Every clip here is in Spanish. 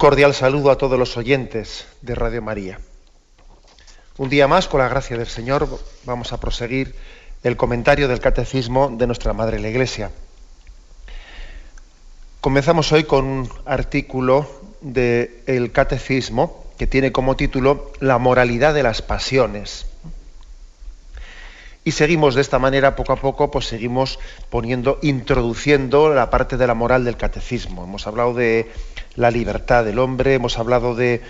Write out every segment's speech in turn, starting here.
Cordial saludo a todos los oyentes de Radio María. Un día más, con la gracia del Señor, vamos a proseguir el comentario del Catecismo de nuestra Madre la Iglesia. Comenzamos hoy con un artículo del Catecismo que tiene como título La moralidad de las pasiones. Y seguimos de esta manera, poco a poco, pues seguimos poniendo, introduciendo la parte de la moral del catecismo. Hemos hablado de la libertad del hombre, hemos hablado de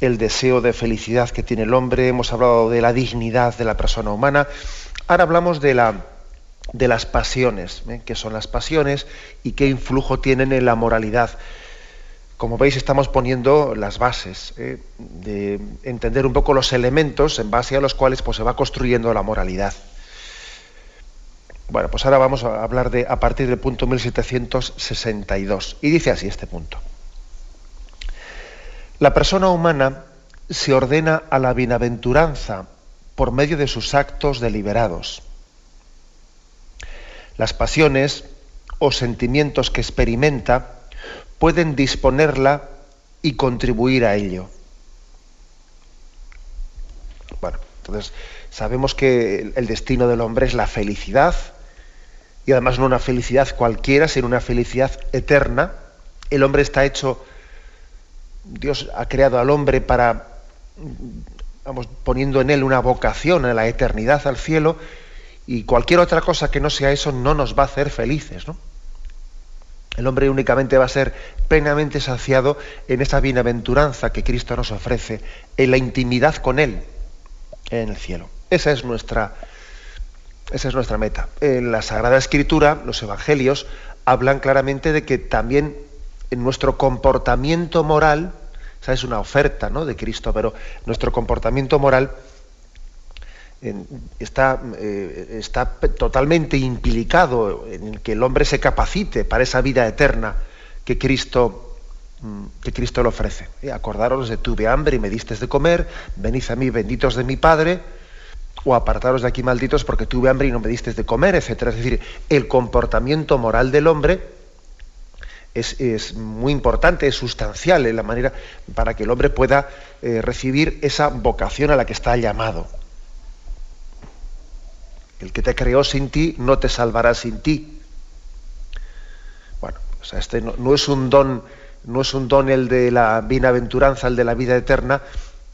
el deseo de felicidad que tiene el hombre, hemos hablado de la dignidad de la persona humana. Ahora hablamos de la de las pasiones, ¿eh? qué son las pasiones y qué influjo tienen en la moralidad. Como veis, estamos poniendo las bases ¿eh? de entender un poco los elementos en base a los cuales pues, se va construyendo la moralidad. Bueno, pues ahora vamos a hablar de a partir del punto 1762. Y dice así este punto. La persona humana se ordena a la bienaventuranza por medio de sus actos deliberados. Las pasiones o sentimientos que experimenta pueden disponerla y contribuir a ello. Bueno, entonces sabemos que el destino del hombre es la felicidad, y además no una felicidad cualquiera, sino una felicidad eterna. El hombre está hecho, Dios ha creado al hombre para, vamos, poniendo en él una vocación a la eternidad, al cielo, y cualquier otra cosa que no sea eso no nos va a hacer felices, ¿no? El hombre únicamente va a ser plenamente saciado en esa bienaventuranza que Cristo nos ofrece, en la intimidad con Él en el cielo. Esa es nuestra, esa es nuestra meta. En la Sagrada Escritura, los Evangelios hablan claramente de que también en nuestro comportamiento moral, esa es una oferta ¿no? de Cristo, pero nuestro comportamiento moral está, eh, está totalmente implicado en que el hombre se capacite para esa vida eterna que Cristo, mm, que Cristo le ofrece. Y acordaros de tuve hambre y me diste de comer, venid a mí benditos de mi Padre, o apartaros de aquí malditos porque tuve hambre y no me diste de comer, etc. Es decir, el comportamiento moral del hombre es, muy importante, es sustancial en la manera para que el hombre pueda eh, recibir esa vocación a la que está llamado. El que te creó sin ti no te salvará sin ti. Bueno, o sea, este no, es un don, no es un don el de la bienaventuranza, el de la vida eterna,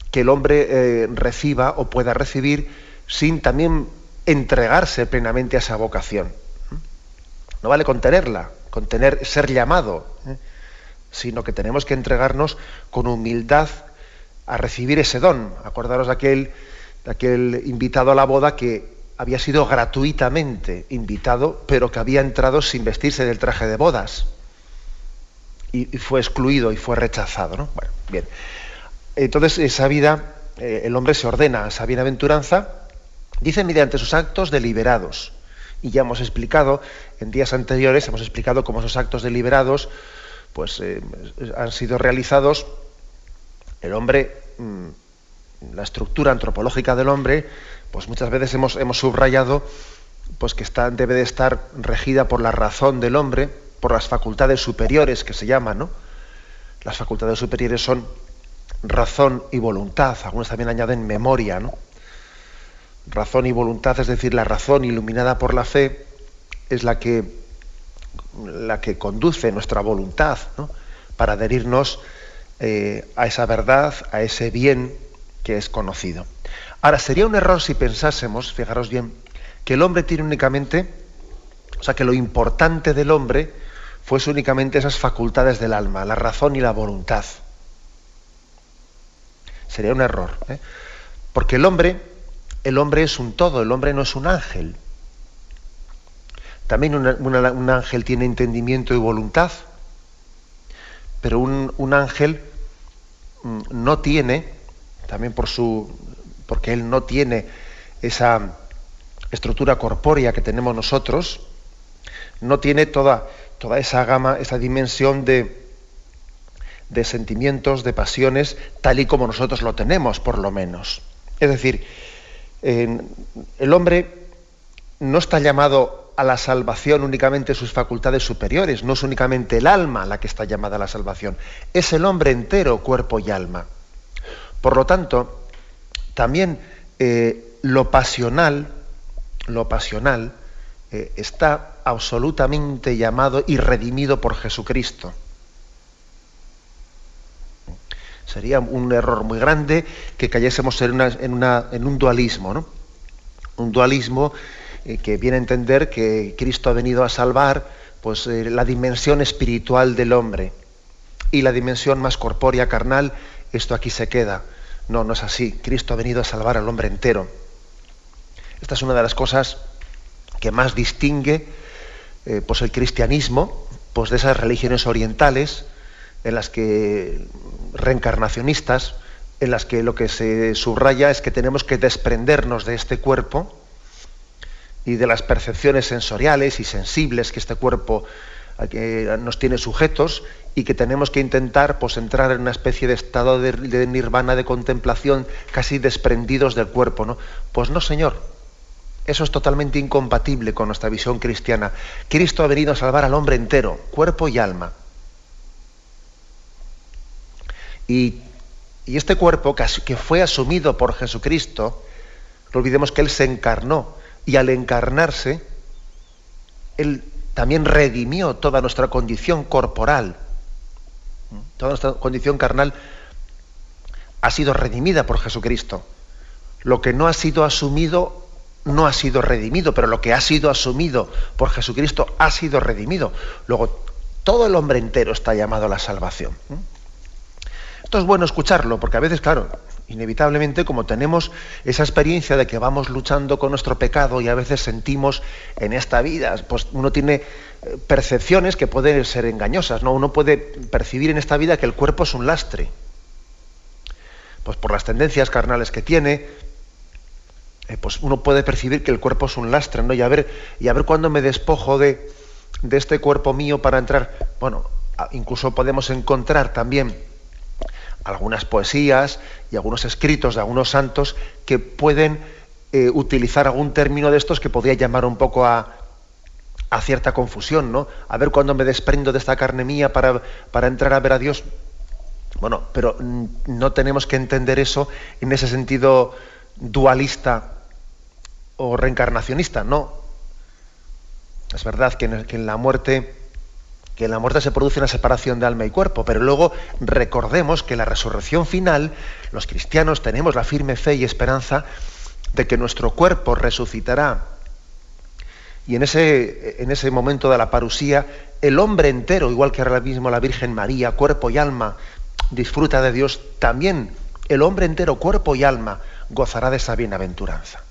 que el hombre eh, reciba o pueda recibir sin también entregarse plenamente a esa vocación. No vale contenerla, contener ser llamado, ¿eh? sino que tenemos que entregarnos con humildad a recibir ese don. Acordaros de aquel, de aquel invitado a la boda que había sido gratuitamente invitado, pero que había entrado sin vestirse del traje de bodas. Y, fue excluido y fue rechazado. ¿no? Bueno, bien. Entonces, esa vida, eh, el hombre se ordena a esa bienaventuranza Dice mediante sus actos deliberados. Y ya hemos explicado, en días anteriores hemos explicado cómo esos actos deliberados pues, eh, han sido realizados. El hombre, mm, la estructura antropológica del hombre, pues muchas veces hemos, hemos subrayado pues que está, debe de estar regida por la razón del hombre, por las facultades superiores que se llaman, ¿no? Las facultades superiores son razón y voluntad, algunos también añaden memoria, ¿no? Razón y voluntad, es decir, la razón iluminada por la fe, es la que, la que conduce nuestra voluntad para adherirnos eh, a esa verdad, a ese bien que es conocido. Ahora, sería un error si pensásemos, fijaros bien, que el hombre tiene únicamente, o sea, que lo importante del hombre fuese únicamente esas facultades del alma, la razón y la voluntad. sería un error. ¿eh? Porque el hombre, el hombre es un todo, el hombre no es un ángel. También un ángel tiene entendimiento y voluntad, pero un, ángel mm, no tiene, también por su, porque él no tiene esa estructura corpórea que tenemos nosotros, no tiene toda, toda esa gama, esa dimensión de, de sentimientos, de pasiones, tal y como nosotros lo tenemos, por lo menos. Es decir, el hombre no está llamado a la salvación únicamente sus facultades superiores, no es únicamente el alma la que está llamada a la salvación, es el hombre entero, cuerpo y alma. Por lo tanto, también eh, lo pasional, lo pasional, eh, está absolutamente llamado y redimido por Jesucristo. Sería un error muy grande que cayésemos en, un dualismo, ¿no? Un dualismo eh, que viene a entender que Cristo ha venido a salvar pues, eh, la dimensión espiritual del hombre y la dimensión más corpórea, carnal, esto aquí se queda. No, no es así. Cristo ha venido a salvar al hombre entero. Esta es una de las cosas que más distingue eh, pues el cristianismo pues de esas religiones orientales en las que reencarnacionistas en las que lo que se subraya es que tenemos que desprendernos de este cuerpo y de las percepciones sensoriales y sensibles que este cuerpo nos tiene sujetos y que tenemos que intentar pues, entrar en una especie de estado de, de, nirvana, de contemplación, casi desprendidos del cuerpo. ¿no? Pues no, Señor. Eso es totalmente incompatible con nuestra visión cristiana. Cristo ha venido a salvar al hombre entero, cuerpo y alma. Y, este cuerpo que, fue asumido por Jesucristo, no olvidemos que Él se encarnó y al encarnarse, Él también redimió toda nuestra condición corporal. Toda nuestra condición carnal ha sido redimida por Jesucristo. Lo que no ha sido asumido no ha sido redimido, pero lo que ha sido asumido por Jesucristo ha sido redimido. Luego, todo el hombre entero está llamado a la salvación. Esto es bueno escucharlo, porque a veces, claro, inevitablemente, como tenemos esa experiencia de que vamos luchando con nuestro pecado y a veces sentimos en esta vida, pues uno tiene eh, percepciones que pueden ser engañosas, ¿no? Uno puede percibir en esta vida que el cuerpo es un lastre. Pues por las tendencias carnales que tiene, eh, pues uno puede percibir que el cuerpo es un lastre, ¿no? Y a ver, y a ver cuándo me despojo de, de este cuerpo mío para entrar. Bueno, incluso podemos encontrar también algunas poesías y algunos escritos de algunos santos que pueden eh, utilizar algún término de estos que podría llamar un poco a, cierta confusión, ¿no? A ver cuándo me desprendo de esta carne mía para, para entrar a ver a Dios. Bueno, pero no tenemos que entender eso en ese sentido dualista o reencarnacionista, no. Es verdad que que en la muerte que en la muerte se produce una separación de alma y cuerpo, pero luego recordemos que la resurrección final, los cristianos tenemos la firme fe y esperanza de que nuestro cuerpo resucitará. Y en ese, en ese momento de la parusía, el hombre entero, igual que ahora mismo la Virgen María, cuerpo y alma, disfruta de Dios, también el hombre entero, cuerpo y alma, gozará de esa bienaventuranza.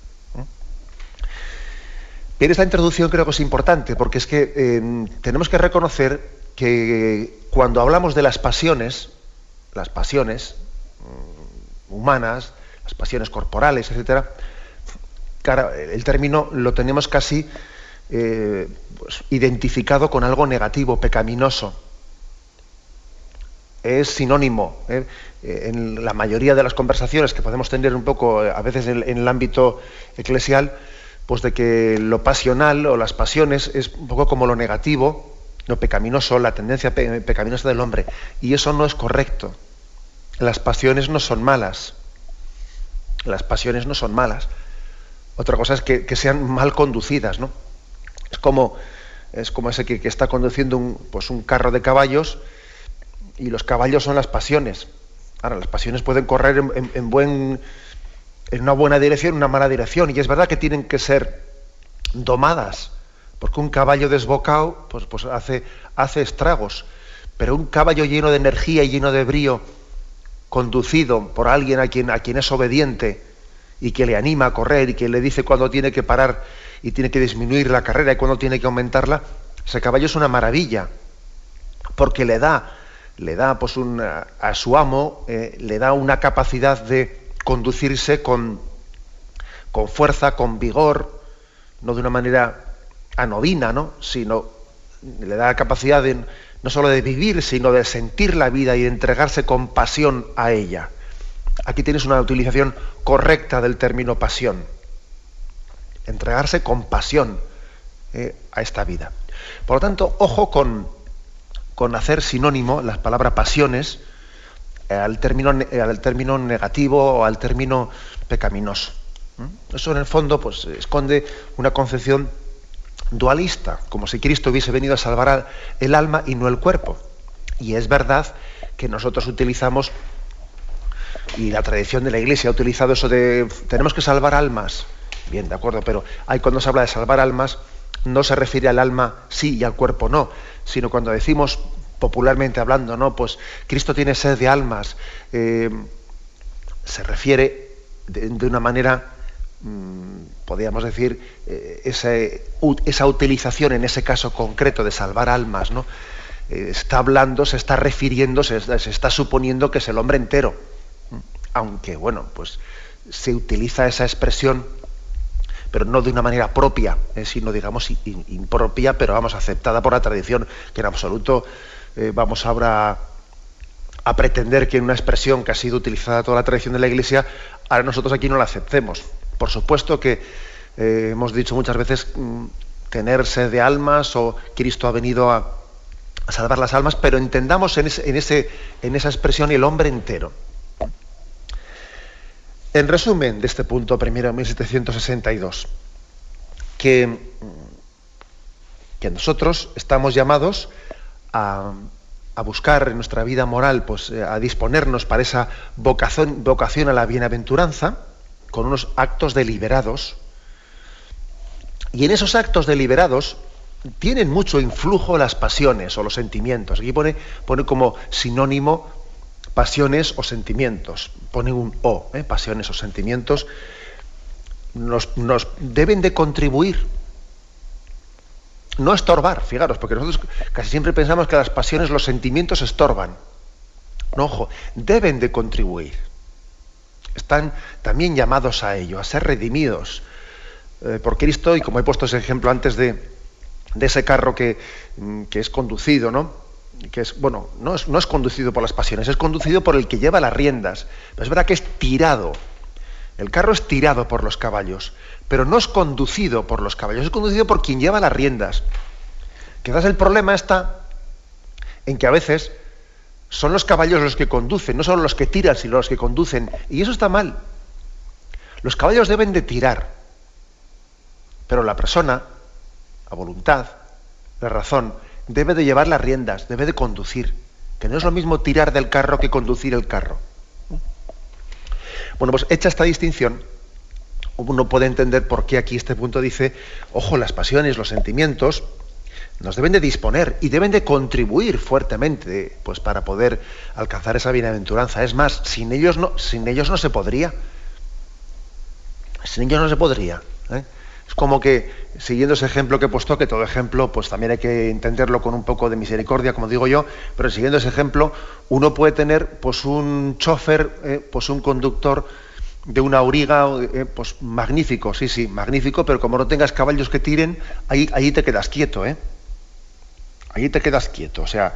Bien, esta introducción creo que es importante porque es que eh, tenemos que reconocer que cuando hablamos de las pasiones, las pasiones mm, humanas, las pasiones corporales, etcétera, el término lo tenemos casi eh, pues, identificado con algo negativo, pecaminoso. Es sinónimo. ¿eh? En la mayoría de las conversaciones que podemos tener un poco, a veces en el ámbito eclesial, pues de que lo pasional o las pasiones es un poco como lo negativo, lo pecaminoso, la tendencia pecaminosa del hombre. Y eso no es correcto. Las pasiones no son malas. Las pasiones no son malas. Otra cosa es que, sean mal conducidas, ¿no? Es como, es como ese que, está conduciendo un, pues un carro de caballos y los caballos son las pasiones. Ahora, las pasiones pueden correr en buen en una buena dirección, una mala dirección. Y es verdad que tienen que ser domadas, porque un caballo desbocado pues, pues hace, hace estragos. Pero un caballo lleno de energía y lleno de brío, conducido por alguien a quien, a quien es obediente y que le anima a correr y que le dice cuándo tiene que parar y tiene que disminuir la carrera y cuándo tiene que aumentarla, ese caballo es una maravilla, porque le da, le da pues a su amo, eh, le da una capacidad de conducirse con, con fuerza, con vigor, no de una manera anodina, ¿no? sino le da la capacidad no solo de vivir, sino de sentir la vida y de entregarse con pasión a ella. Aquí tienes una utilización correcta del término pasión. Entregarse con pasión eh, a esta vida. Por lo tanto, ojo con, con hacer sinónimo las palabras pasiones al, término, al término negativo o al término pecaminoso. Eso en el fondo pues, esconde una concepción dualista, como si Cristo hubiese venido a salvar el alma y no el cuerpo. Y es verdad que nosotros utilizamos, y la tradición de la Iglesia ha utilizado eso de tenemos que salvar almas. Bien, de acuerdo, pero hay cuando se habla de salvar almas, no se refiere al alma sí y al cuerpo no, sino cuando decimos popularmente hablando, no, pues Cristo tiene sed de almas, eh, se refiere de una manera Mm, podríamos decir, eh, esa, utilización en ese caso concreto de salvar almas, ¿no? Eh, está hablando, se está refiriendo, se, está suponiendo que es el hombre entero. Aunque, bueno, pues se utiliza esa expresión, pero no de una manera propia, sino, digamos, impropia, pero vamos, aceptada por la tradición, que en absoluto vamos ahora a pretender que una expresión que ha sido utilizada toda la tradición de la Iglesia, ahora nosotros aquí no la aceptemos. Por supuesto que eh, hemos dicho muchas veces mm, tenerse de almas o Cristo ha venido a, salvar las almas, pero entendamos en, ese, en esa expresión el hombre entero. En resumen de este punto primero, 1762, que, que nosotros estamos llamados a, buscar en nuestra vida moral, pues a disponernos para esa vocación, a la bienaventuranza, con unos actos deliberados. Y en esos actos deliberados tienen mucho influjo las pasiones o los sentimientos. Aquí pone, como sinónimo pasiones o sentimientos. Pone un O, ¿eh? pasiones o sentimientos. Nos, deben de contribuir. No estorbar, fijaros, porque nosotros casi siempre pensamos que las pasiones, los sentimientos estorban. No, ojo, deben de contribuir están también llamados a ello, a ser redimidos eh, por Cristo y como he puesto ese ejemplo antes de, ese carro que, mm, que, es conducido, ¿no? Que es, bueno, no es, no es conducido por las pasiones, es conducido por el que lleva las riendas. Pero es verdad que es tirado. El carro es tirado por los caballos, pero no es conducido por los caballos, es conducido por quien lleva las riendas. Quizás el problema está en que a veces son los caballos los que conducen, no son los que tiran, sino los que conducen. Y eso está mal. Los caballos deben de tirar, pero la persona, a voluntad, la razón, debe de llevar las riendas, debe de conducir, que no es lo mismo tirar del carro que conducir el carro. Bueno, pues hecha esta distinción, uno puede entender por qué aquí este punto dice, ojo, las pasiones, los sentimientos, nos deben de disponer y deben de contribuir fuertemente pues, para poder alcanzar esa bienaventuranza. Es más, sin ellos no, sin ellos no se podría. Sin ellos no se podría. ¿eh? Es como que, siguiendo ese ejemplo que he puesto, que todo ejemplo, pues también hay que entenderlo con un poco de misericordia, como digo yo, pero siguiendo ese ejemplo, uno puede tener pues un chofer, ¿eh? pues un conductor de una auriga, ¿eh? pues magnífico, sí, sí, magnífico, pero como no tengas caballos que tiren, ahí, ahí te quedas quieto, ¿eh? Allí te quedas quieto. O sea,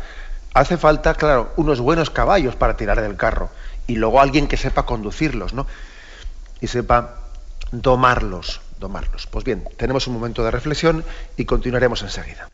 hace falta, claro, unos buenos caballos para tirar del carro y luego alguien que sepa conducirlos, ¿no? Y sepa domarlos, domarlos. Pues bien, tenemos un momento de reflexión y continuaremos enseguida.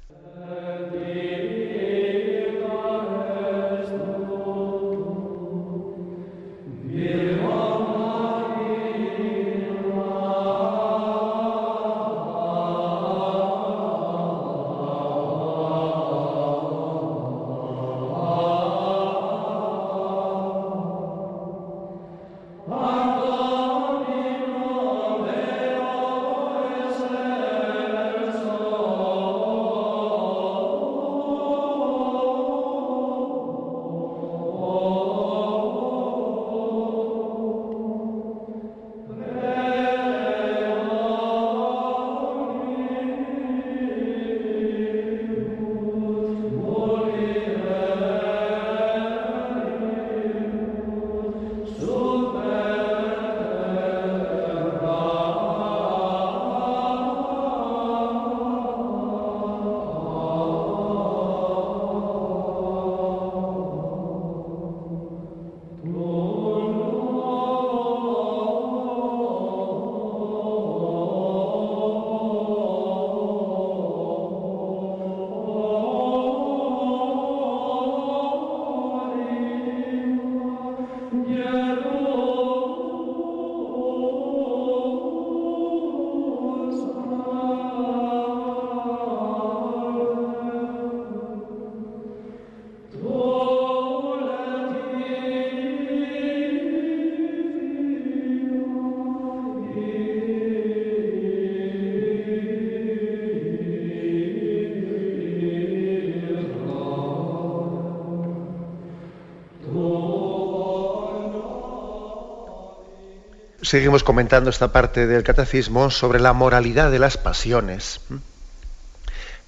Seguimos comentando esta parte del catecismo sobre la moralidad de las pasiones.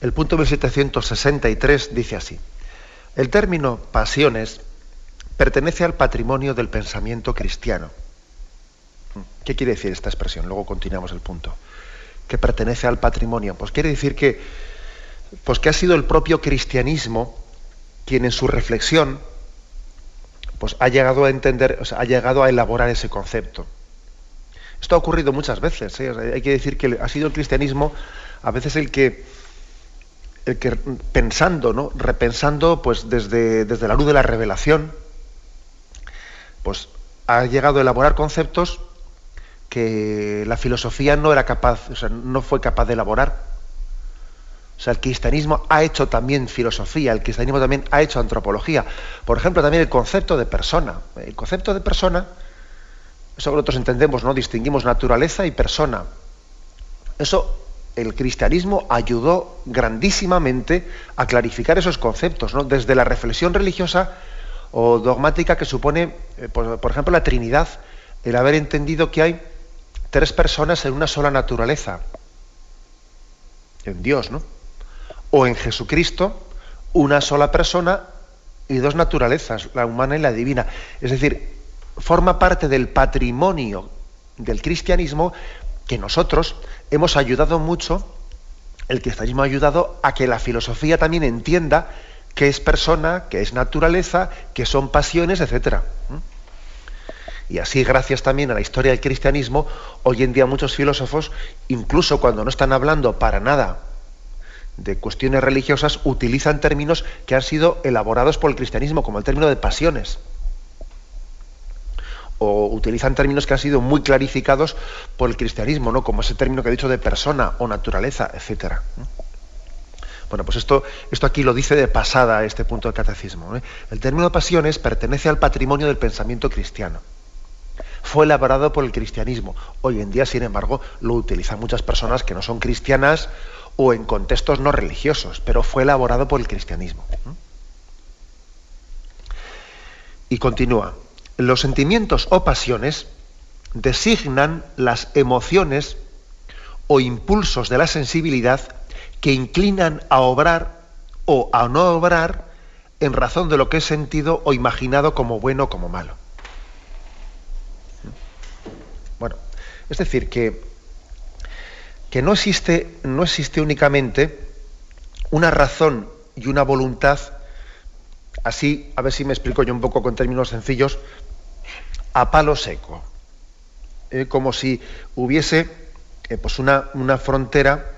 El punto 1763 dice así, el término pasiones pertenece al patrimonio del pensamiento cristiano. ¿Qué quiere decir esta expresión? Luego continuamos el punto. Que pertenece al patrimonio. Pues quiere decir que, pues que ha sido el propio cristianismo quien en su reflexión pues ha llegado a entender, ha llegado a elaborar ese concepto. Esto ha ocurrido muchas veces. ¿eh? hay que decir que ha sido el cristianismo a veces el que, el que pensando, ¿no? repensando, pues desde, desde la luz de la revelación, pues ha llegado a elaborar conceptos que la filosofía no era capaz, o sea, no fue capaz de elaborar. O sea, el cristianismo ha hecho también filosofía, el cristianismo también ha hecho antropología. Por ejemplo, también el concepto de persona. El concepto de persona eso nosotros entendemos, ¿no? Distinguimos naturaleza y persona. Eso el cristianismo ayudó grandísimamente a clarificar esos conceptos, ¿no? Desde la reflexión religiosa o dogmática que supone, eh, por, por, ejemplo, la Trinidad, el haber entendido que hay tres personas en una sola naturaleza, en Dios, ¿no? O en Jesucristo, una sola persona y dos naturalezas, la humana y la divina. Es decir, forma parte del patrimonio del cristianismo que nosotros hemos ayudado mucho, el cristianismo ha ayudado a que la filosofía también entienda qué es persona, qué es naturaleza, qué son pasiones, etc. Y así, gracias también a la historia del cristianismo, hoy en día muchos filósofos, incluso cuando no están hablando para nada de cuestiones religiosas, utilizan términos que han sido elaborados por el cristianismo, como el término de pasiones o utilizan términos que han sido muy clarificados por el cristianismo, ¿no? Como ese término que he dicho de persona o naturaleza, etcétera. Bueno, pues esto, esto aquí lo dice de pasada este punto del catecismo. ¿eh? El término pasiones pertenece al patrimonio del pensamiento cristiano. Fue elaborado por el cristianismo. Hoy en día, sin embargo, lo utilizan muchas personas que no son cristianas o en contextos no religiosos, pero fue elaborado por el cristianismo. Y continúa los sentimientos o pasiones designan las emociones o impulsos de la sensibilidad que inclinan a obrar o a no obrar en razón de lo que es sentido o imaginado como bueno o como malo. Bueno, es decir, que, que no, existe, no existe únicamente una razón y una voluntad, así, a ver si me explico yo un poco con términos sencillos, a palo seco, eh, como si hubiese eh, pues una, una, frontera,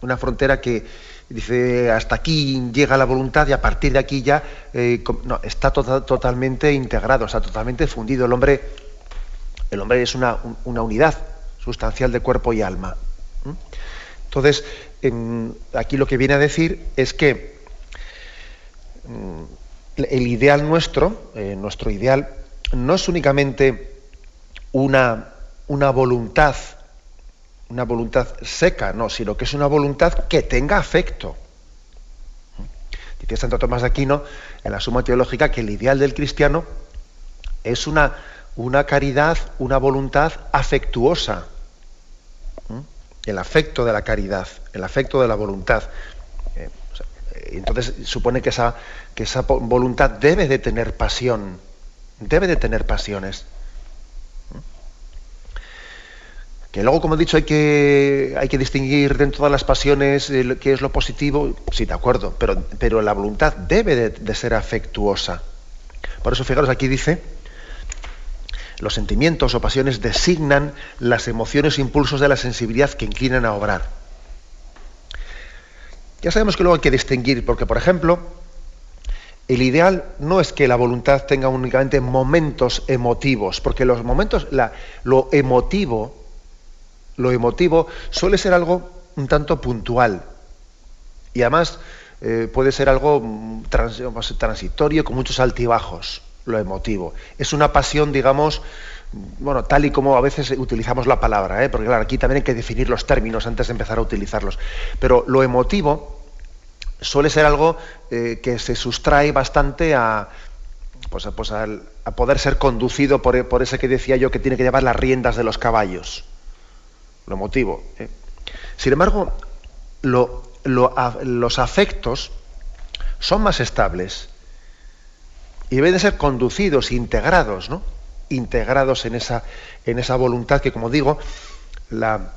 una frontera que dice hasta aquí llega la voluntad y a partir de aquí ya eh, está tota-, totalmente integrado, está totalmente fundido. El hombre, el hombre es una, una unidad sustancial de cuerpo y alma. Entonces, aquí lo que viene a decir es que mm, el ideal nuestro, nuestro ideal, no es únicamente una, una voluntad, una voluntad seca, no, sino que es una voluntad que tenga afecto. Dice Santo Tomás de Aquino en la Suma Teológica que el ideal del cristiano es una, una caridad, una voluntad afectuosa. El afecto de la caridad, el afecto de la voluntad. Eh, entonces supone que esa, que esa voluntad debe de tener pasión debe de tener pasiones. Que luego, como he dicho, hay que, hay que distinguir dentro de las pasiones qué es lo positivo, sí, de acuerdo, pero, pero la voluntad debe de, ser afectuosa. Por eso, fijaros, aquí dice, los sentimientos o pasiones designan las emociones e impulsos de la sensibilidad que inclinan a obrar. Ya sabemos que luego hay que distinguir, porque, por ejemplo, el ideal no es que la voluntad tenga únicamente momentos emotivos, porque los momentos, lo emotivo, lo emotivo suele ser algo un tanto puntual y además eh, puede ser algo mm, transitorio con muchos altibajos, lo emotivo. Es una pasión, digamos, bueno, tal y como a veces utilizamos la palabra, ¿eh? porque claro, aquí también hay que definir los términos antes de empezar a utilizarlos. Pero lo emotivo suele ser algo eh, que se sustrae bastante a, pues, pues a poder ser conducido por, ese que decía yo que tiene que llevar las riendas de los caballos. Lo motivo. ¿eh? Sin embargo, los afectos son más estables y deben de ser conducidos, integrados, ¿no? Integrados en esa, en esa voluntad que, como digo, la,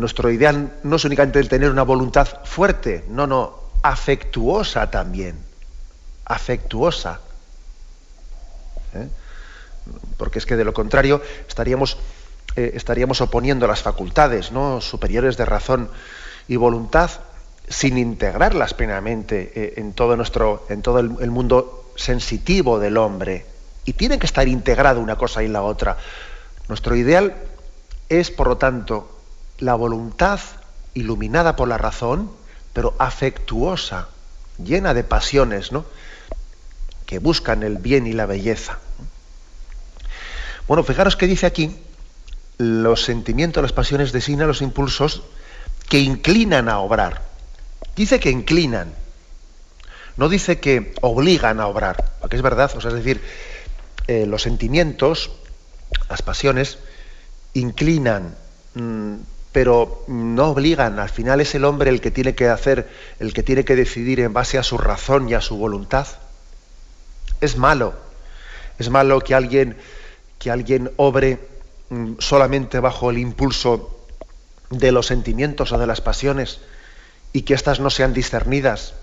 nuestro ideal no es únicamente el tener una voluntad fuerte, no, no, afectuosa también, afectuosa. ¿Eh? Porque es que de lo contrario estaríamos, eh, estaríamos oponiendo las facultades ¿no? superiores de razón y voluntad sin integrarlas plenamente eh, en todo nuestro, en todo el, el, mundo sensitivo del hombre. Y tiene que estar integrado una cosa y la otra. Nuestro ideal es, por lo tanto, la voluntad iluminada por la razón, pero afectuosa, llena de pasiones, ¿no? que buscan el bien y la belleza. Bueno, fijaros que dice aquí los sentimientos, las pasiones designan los impulsos que inclinan a obrar. Dice que inclinan, no dice que obligan a obrar, porque es verdad, o sea, es decir, eh, los sentimientos, las pasiones, inclinan, mm, pero no obligan. Al final es el hombre el que tiene que hacer, el que tiene que decidir en base a su razón y a su voluntad. Es malo. Es malo que alguien, que alguien obre mm, solamente bajo el impulso de los sentimientos o de las pasiones y que éstas no sean discernidas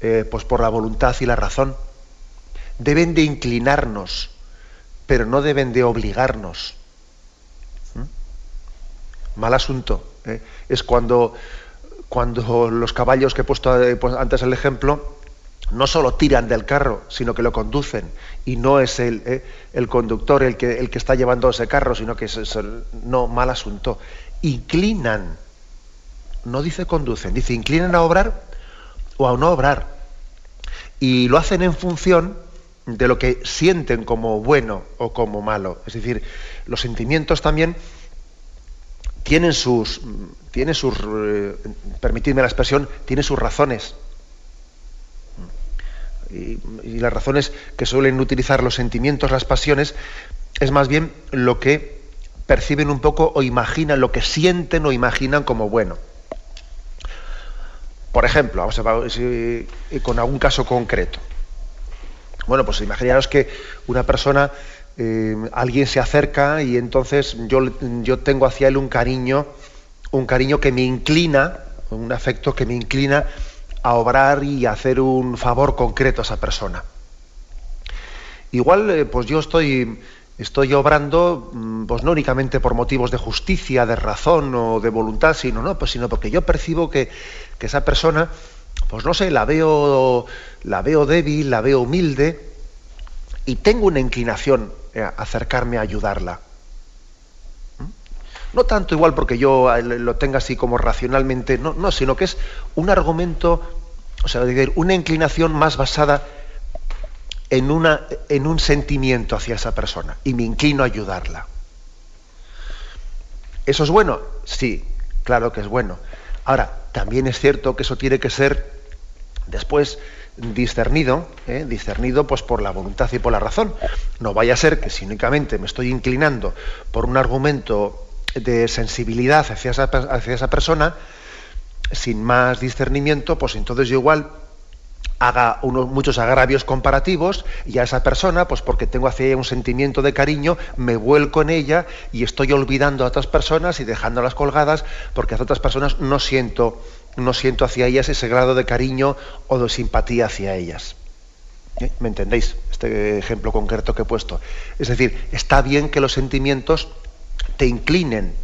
eh, pues por la voluntad y la razón. Deben de inclinarnos, pero no deben de obligarnos mal asunto. ¿eh? Es cuando, cuando los caballos que he puesto eh, pues, antes el ejemplo, no solo tiran del carro, sino que lo conducen. Y no es el, ¿eh? el conductor el que, el que está llevando ese carro, sino que es, no, mal asunto. Inclinan, no dice conducen, dice inclinan a obrar o a no obrar. Y lo hacen en función de lo que sienten como bueno o como malo. Es decir, los sentimientos también tienen sus, tienen sus eh, permitidme la expresión, tiene sus razones. Y, las razones que suelen utilizar los sentimientos, las pasiones, es más bien lo que perciben un poco o imaginan, lo que sienten o imaginan como bueno. Por ejemplo, vamos a, con algún caso concreto. Bueno, pues imaginaros que una persona eh, alguien se acerca y entonces yo, yo tengo hacia él un cariño, un cariño que me inclina, un afecto que me inclina a obrar y a hacer un favor concreto a esa persona. Igual, eh, pues yo estoy, estoy obrando, mm, pues no únicamente por motivos de justicia, de razón o de voluntad, sino, no, pues sino porque yo percibo que, que esa persona, pues no sé, la veo, la veo débil, la veo humilde, y tengo una inclinación acercarme a ayudarla. ¿Mm? No tanto igual porque yo eh, lo tenga así como racionalmente, no, no sino que es un argumento, o sea, una inclinación más basada en, una, en un sentimiento hacia esa persona y me inclino a ayudarla. ¿Eso es bueno? Sí, claro que es bueno. Ahora, también es cierto que eso tiene que ser después discernido, ¿eh? discernido pues por la voluntad y por la razón. No vaya a ser que si únicamente me estoy inclinando por un argumento de sensibilidad hacia esa, persona, sin más discernimiento, pues entonces yo igual haga muchos agravios comparativos y a esa persona, pues porque tengo hacia ella un sentimiento de cariño, me vuelco en ella y estoy olvidando a otras personas y dejándolas colgadas porque a otras personas no siento no siento hacia ellas ese grado de cariño o de simpatía hacia ellas. ¿Eh? ¿Me entendéis? Este ejemplo concreto que he puesto. Es decir, está bien que los sentimientos te inclinen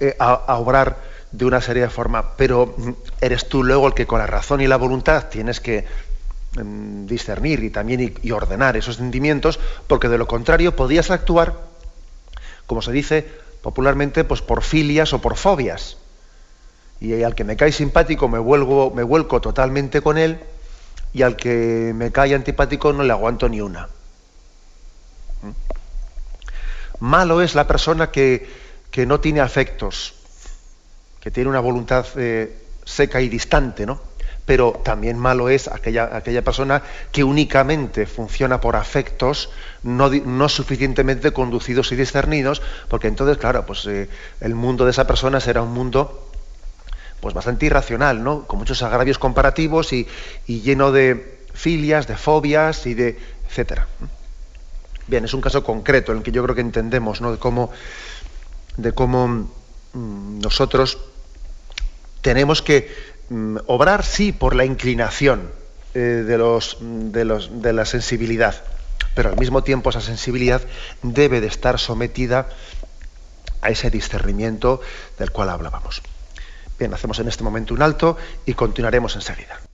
eh, a, obrar de una serie de forma, pero mm, eres tú luego el que con la razón y la voluntad tienes que mm, discernir y también y, ordenar esos sentimientos, porque de lo contrario podías actuar, como se dice popularmente, pues por filias o por fobias y al que me cae simpático me, vuelvo, me vuelco totalmente con él y al que me cae antipático no le aguanto ni una. ¿Mm? Malo es la persona que, que, no tiene afectos, que tiene una voluntad eh, seca y distante, ¿no? pero también malo es aquella, aquella persona que únicamente funciona por afectos no, no suficientemente conducidos y discernidos, porque entonces, claro, pues eh, el mundo de esa persona será un mundo pues bastante irracional, ¿no? Con muchos agravios comparativos y, lleno de filias, de fobias y de etcétera. Bien, es un caso concreto en el que yo creo que entendemos, ¿no? De cómo, de cómo mm, nosotros tenemos que mm, obrar, sí, por la inclinación eh, de, los, de, los, de la sensibilidad, pero al mismo tiempo esa sensibilidad debe de estar sometida a ese discernimiento del cual hablábamos. Bien, hacemos en este momento un alto y continuaremos enseguida.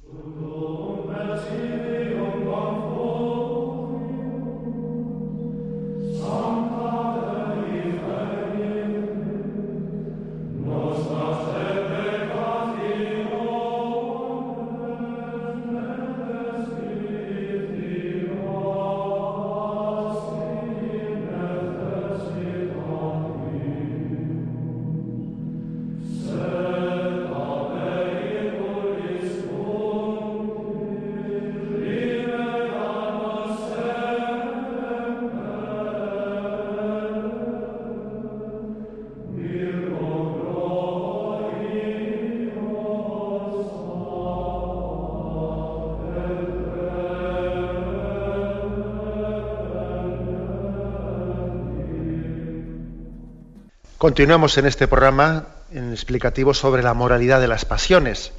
Continuamos en este programa explicativo sobre la moralidad de las pasiones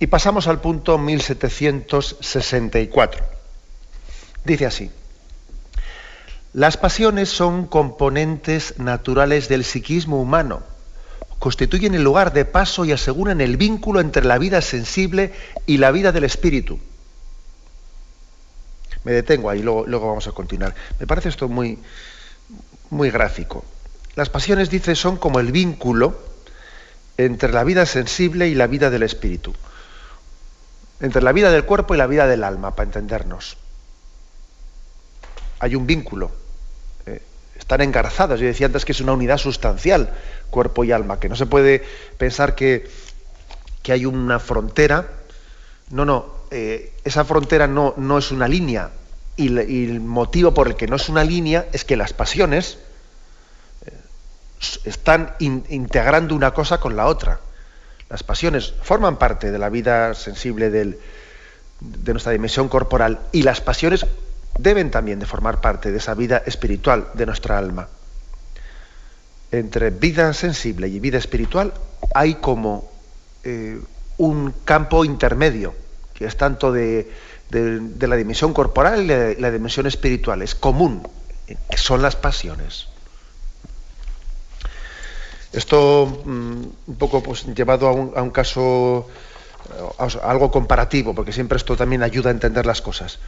y pasamos al punto 1764. Dice así, las pasiones son componentes naturales del psiquismo humano, constituyen el lugar de paso y aseguran el vínculo entre la vida sensible y la vida del espíritu. Me detengo ahí, luego, luego vamos a continuar. Me parece esto muy, muy gráfico. Las pasiones, dice, son como el vínculo entre la vida sensible y la vida del espíritu. Entre la vida del cuerpo y la vida del alma, para entendernos. Hay un vínculo. Eh, están engarzadas. Yo decía antes que es una unidad sustancial, cuerpo y alma, que no se puede pensar que, hay una frontera. No, no. Eh, esa frontera no, no, es una línea. y el motivo por el que no es una línea es que las pasiones, están integrando una cosa con la otra. Las pasiones forman parte de la vida sensible de nuestra dimensión corporal y las pasiones deben también de formar parte de esa vida espiritual de nuestra alma. Entre vida sensible y vida espiritual hay como eh, un campo intermedio, que es tanto de, la dimensión corporal y de la dimensión espiritual, es común, que son las pasiones. Esto mm, un poco pues, llevado a un, caso, a algo comparativo, porque siempre esto también ayuda a entender las cosas.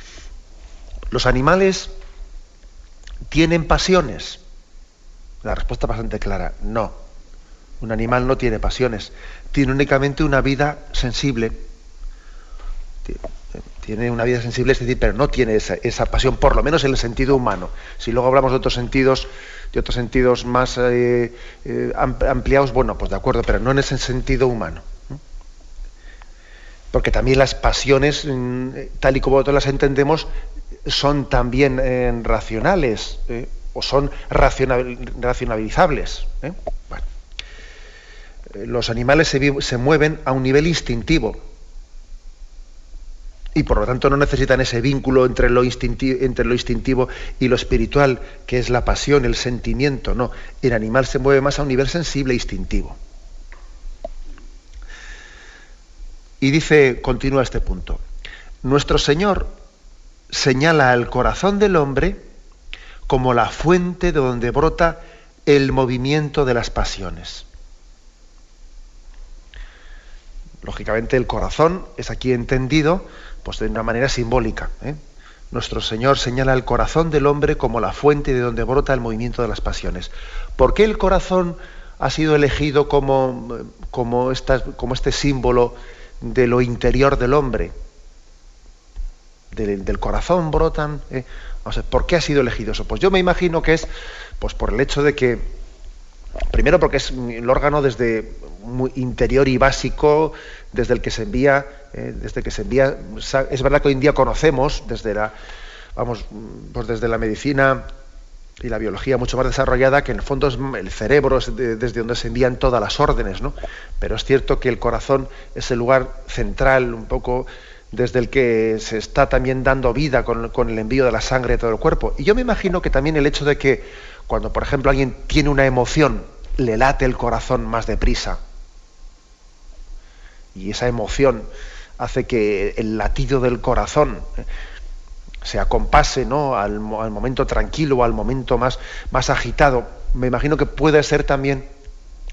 ¿Los animales tienen pasiones? La respuesta es bastante clara, no. Un animal no tiene pasiones, tiene únicamente una vida sensible. Tiene una vida sensible, es decir, pero no tiene esa, pasión, por lo menos en el sentido humano. Si luego hablamos de otros sentidos, de otros sentidos más eh, eh, ampliados, bueno, pues de acuerdo, pero no en ese sentido humano. Porque también las pasiones, mm, tal y como nosotros las entendemos, son también eh, racionales o son racionalizables. Los animales se mueven a un nivel instintivo y por lo tanto no necesitan ese vínculo entre lo, entre lo instintivo y lo espiritual, que es la pasión, el sentimiento. No, el animal se mueve más a un nivel sensible e instintivo. Y dice, continúa este punto, nuestro Señor señala al corazón del hombre como la fuente de donde brota el movimiento de las pasiones. Lógicamente el corazón es aquí entendido pues de una manera simbólica. ¿eh? Nuestro Señor señala el corazón del hombre como la fuente de donde brota el movimiento de las pasiones. ¿Por qué el corazón ha sido elegido como, como, este símbolo de lo interior del hombre? Del, corazón brotan. ¿eh? ¿Por qué ha sido elegido eso? Pues yo me imagino que es pues por el hecho de que, primero porque es el órgano desde muy interior y básico desde el que se envía, eh, desde que se envía. Es verdad que hoy en día conocemos desde la, vamos, pues desde la medicina y la biología mucho más desarrollada, que en el fondo es el cerebro es desde donde se envían todas las órdenes, ¿no? Pero es cierto que el corazón es el lugar central, un poco desde el que se está también dando vida con, con el envío de la sangre a todo el cuerpo. Y yo me imagino que también el hecho de que cuando, por ejemplo, alguien tiene una emoción, le late el corazón más deprisa. Y esa emoción hace que el latido del corazón eh, se acompase ¿no? al, momento tranquilo al momento más, agitado. Me imagino que puede ser también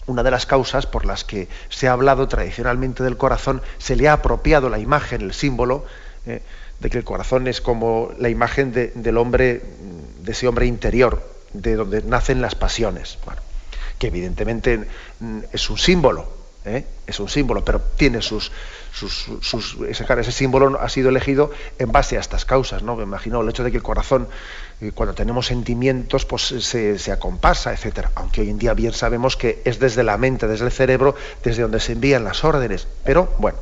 una de las causas por las que se ha hablado tradicionalmente del corazón, se le ha apropiado la imagen, el símbolo, eh, de que el corazón es como la imagen del hombre, de ese hombre interior, de donde nacen las pasiones. que evidentemente mm, es un símbolo, ¿eh? es un símbolo, pero tiene sus, sus, ese, símbolo ha sido elegido en base a estas causas, ¿no? Me imagino el hecho de que el corazón, eh, cuando tenemos sentimientos, pues se, se acompasa, etcétera. Aunque hoy en día bien sabemos que es desde la mente, desde el cerebro, desde donde se envían las órdenes. Pero bueno,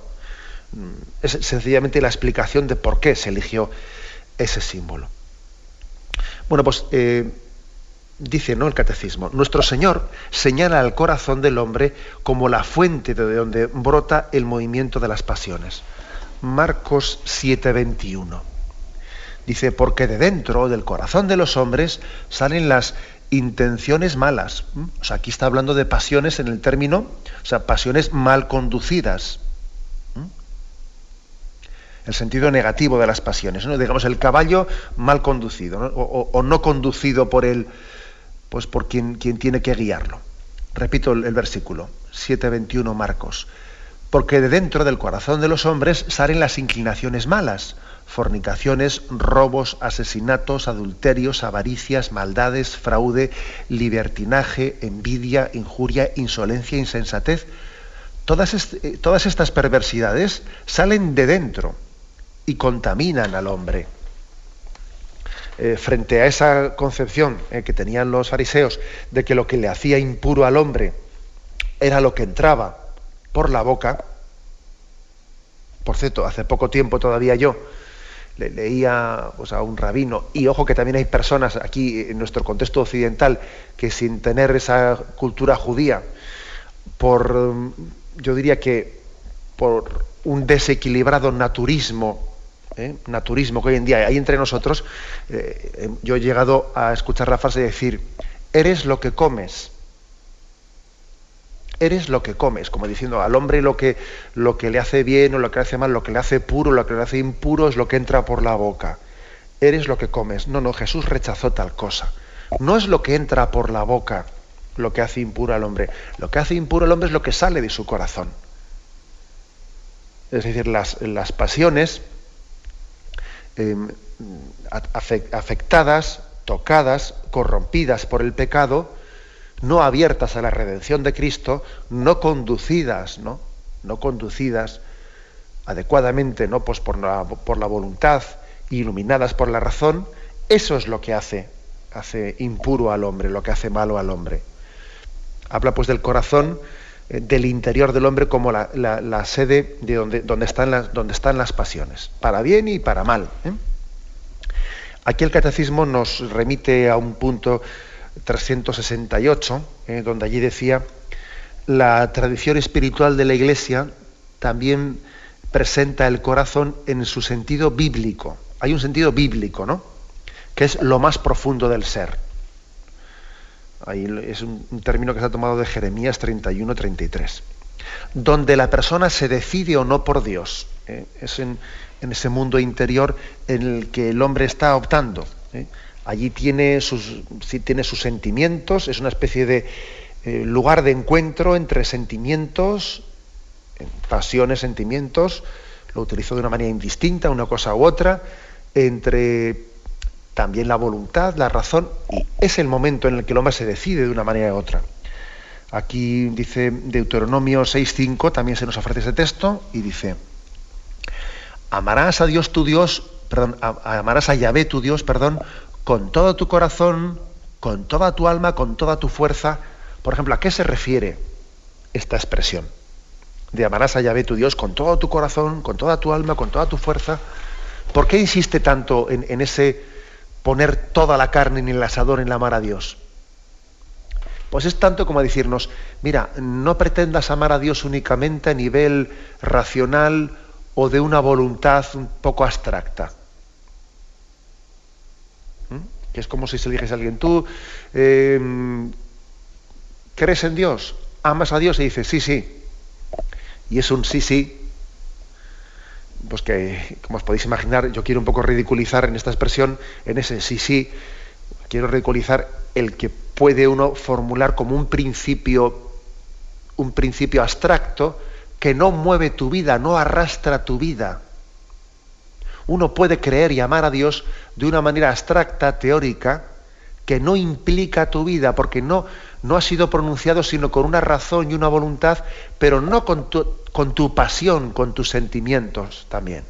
mm, es sencillamente la explicación de por qué se eligió ese símbolo. Bueno, pues eh, dice ¿no? el catecismo, nuestro Señor señala al corazón del hombre como la fuente de donde brota el movimiento de las pasiones. Marcos 7:21. Dice, porque de dentro del corazón de los hombres salen las intenciones malas. ¿Mm? O sea, aquí está hablando de pasiones en el término, o sea, pasiones mal conducidas. ¿Mm? El sentido negativo de las pasiones, ¿no? digamos el caballo mal conducido O, o, no conducido por el, pues por quien, quien tiene que guiarlo. Repito el, versículo, 7.21 Marcos. Porque de dentro del corazón de los hombres salen las inclinaciones malas, fornicaciones, robos, asesinatos, adulterios, avaricias, maldades, fraude, libertinaje, envidia, injuria, insolencia, insensatez. Todas, eh, todas estas perversidades salen de dentro y contaminan al hombre. Eh, frente a esa concepción eh, que tenían los fariseos de que lo que le hacía impuro al hombre era lo que entraba por la boca, por cierto, hace poco tiempo todavía yo le, leía pues, a un rabino, y ojo que también hay personas aquí en nuestro contexto occidental que sin tener esa cultura judía, por, yo diría que por un desequilibrado naturismo ¿eh? naturismo que hoy en día hay entre nosotros, eh, eh, yo he llegado a escuchar la frase de decir, eres lo que comes. Eres lo que comes, como diciendo al hombre lo que, lo que le hace bien o lo que le hace mal, lo que le hace puro, lo que le hace impuro es lo que entra por la boca. Eres lo que comes. No, no, Jesús rechazó tal cosa. No es lo que entra por la boca lo que hace impuro al hombre. Lo que hace impuro al hombre es lo que sale de su corazón. Es decir, las, las pasiones, Em, afectadas, tocadas, corrompidas por el pecado, no abiertas a la redención de Cristo, no conducidas, ¿no? No conducidas adecuadamente, ¿no? Pues por la, por la voluntad, iluminadas por la razón, eso es lo que hace, hace impuro al hombre, lo que hace malo al hombre. Habla pues del corazón, del interior del hombre como la, sede de donde, donde, están las, donde están las pasiones, para bien y para mal. ¿eh? Aquí el catecismo nos remite a un punto 368, ¿eh? donde allí decía, la tradición espiritual de la Iglesia también presenta el corazón en su sentido bíblico. Hay un sentido bíblico, ¿no? Que es lo más profundo del ser. Ahí es un, término que se ha tomado de Jeremías 31-33. Donde la persona se decide o no por Dios. ¿eh? Es en, ese mundo interior en el que el hombre está optando. ¿eh? Allí tiene sus, tiene sus sentimientos, es una especie de eh, lugar de encuentro entre sentimientos, pasiones, sentimientos, lo utilizo de una manera indistinta, una cosa u otra, entre también la voluntad, la razón, y es el momento en el que el hombre se decide de una manera u otra. Aquí dice Deuteronomio 6.5, también se nos ofrece ese texto, y dice, amarás a Dios tu Dios, perdón, amarás a Yahvé tu Dios, perdón, con todo tu corazón, con toda tu alma, con toda tu fuerza. Por ejemplo, ¿a qué se refiere esta expresión de amarás a Yahvé tu Dios con todo tu corazón, con toda tu alma, con toda tu fuerza. ¿Por qué insiste tanto en, en ese poner toda la carne en el asador en la amar a Dios? Pues es tanto como decirnos, mira, no pretendas amar a Dios únicamente a nivel racional o de una voluntad un poco abstracta. ¿Mm? Que es como si se dijese a alguien, tú em, crees en Dios, amas a Dios y dices, sí, sí. Y es un sí, sí. Pues que, como os podéis imaginar, yo quiero un poco ridiculizar en esta expresión, en ese sí, sí, quiero ridiculizar el que puede uno formular como un principio, un principio abstracto que no mueve tu vida, no arrastra tu vida. Uno puede creer y amar a Dios de una manera abstracta, teórica, que no implica tu vida, porque no, no ha sido pronunciado sino con una razón y una voluntad, pero no con tu, con tu pasión, con tus sentimientos también.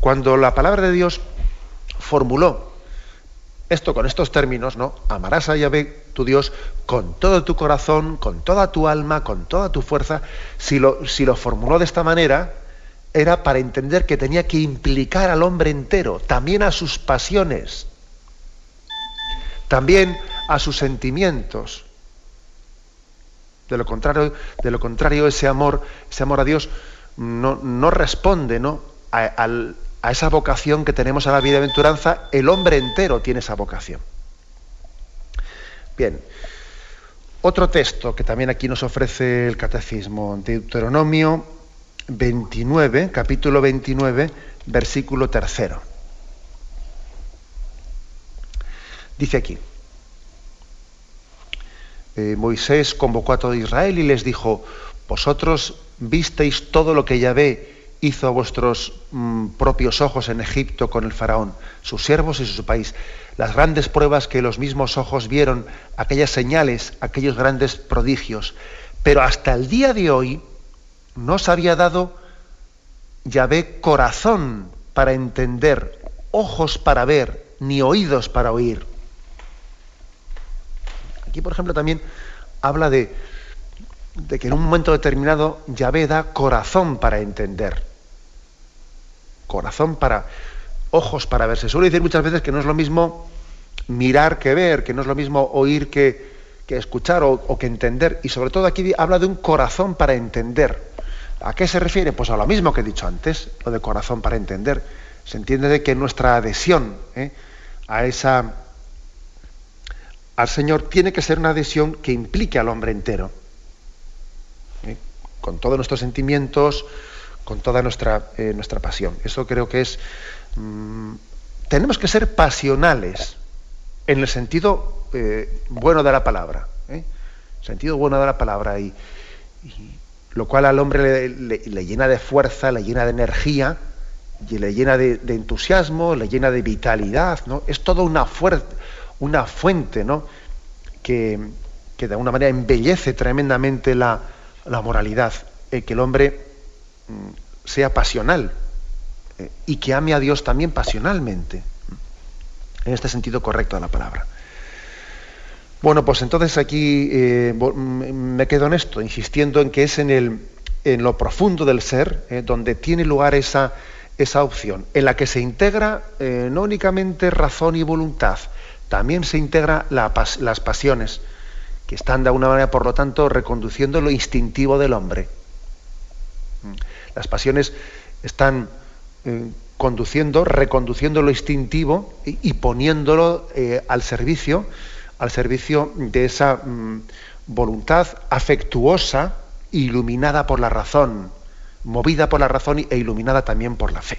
Cuando la palabra de Dios formuló esto con estos términos, ¿no? Amarás a Yahvé, tu Dios, con todo tu corazón, con toda tu alma, con toda tu fuerza. Si lo, si lo formuló de esta manera, era para entender que tenía que implicar al hombre entero, también a sus pasiones, también a sus sentimientos. De lo contrario, de lo contrario ese amor, ese amor a Dios no, no responde ¿no? a esa vocación que tenemos a la bienaventuranza, el hombre entero tiene esa vocación. Bien, otro texto que también aquí nos ofrece el Catecismo, Deuteronomio 29, capítulo 29, versículo tercero. Dice aquí, eh, Moisés convocó a todo Israel y les dijo, vosotros visteis todo lo que Yahvé hizo a vuestros mm, propios ojos en Egipto con el faraón, sus siervos y su país. Las grandes pruebas que los mismos ojos vieron, aquellas señales, aquellos grandes prodigios. Pero hasta el día de hoy no se había dado Yahvé corazón para entender, ojos para ver, ni oídos para oír. Aquí, por ejemplo, también habla de, que en un momento determinado Yahvé da corazón para entender corazón para, ojos para ver. Se suele decir muchas veces que no es lo mismo mirar que ver, que no es lo mismo oír que, escuchar o, que entender. Y sobre todo aquí habla de un corazón para entender. ¿A qué se refiere? Pues a lo mismo que he dicho antes, lo de corazón para entender. Se entiende de que nuestra adhesión ¿eh? a esa al Señor tiene que ser una adhesión que implique al hombre entero. Con todos nuestros sentimientos, con toda nuestra, eh, nuestra pasión. Eso creo que es... Mm, tenemos que ser pasionales en el sentido eh, bueno de la palabra. ¿eh? Sentido bueno de la palabra. Y, lo cual al hombre le, llena de fuerza, le llena de energía, y le llena de, entusiasmo, le llena de vitalidad. ¿no? Es toda una, una fuente ¿no? que, que, de alguna manera embellece tremendamente la, moralidad. que el hombre Mm, sea pasional eh, y que ame a Dios también pasionalmente, en este sentido correcto de la palabra. Bueno, pues entonces aquí eh, me quedo en esto, insistiendo en que es en, el, en lo profundo del ser eh, donde tiene lugar esa, esa opción, en la que se integra no únicamente razón y voluntad, también se integra las pasiones, que están de alguna manera, por lo tanto, reconduciendo lo instintivo del hombre. Las pasiones están eh, conduciendo, reconduciendo lo instintivo y, poniéndolo eh, al servicio, al servicio de esa mm, voluntad afectuosa, iluminada por la razón, movida por la razón e iluminada también por la fe.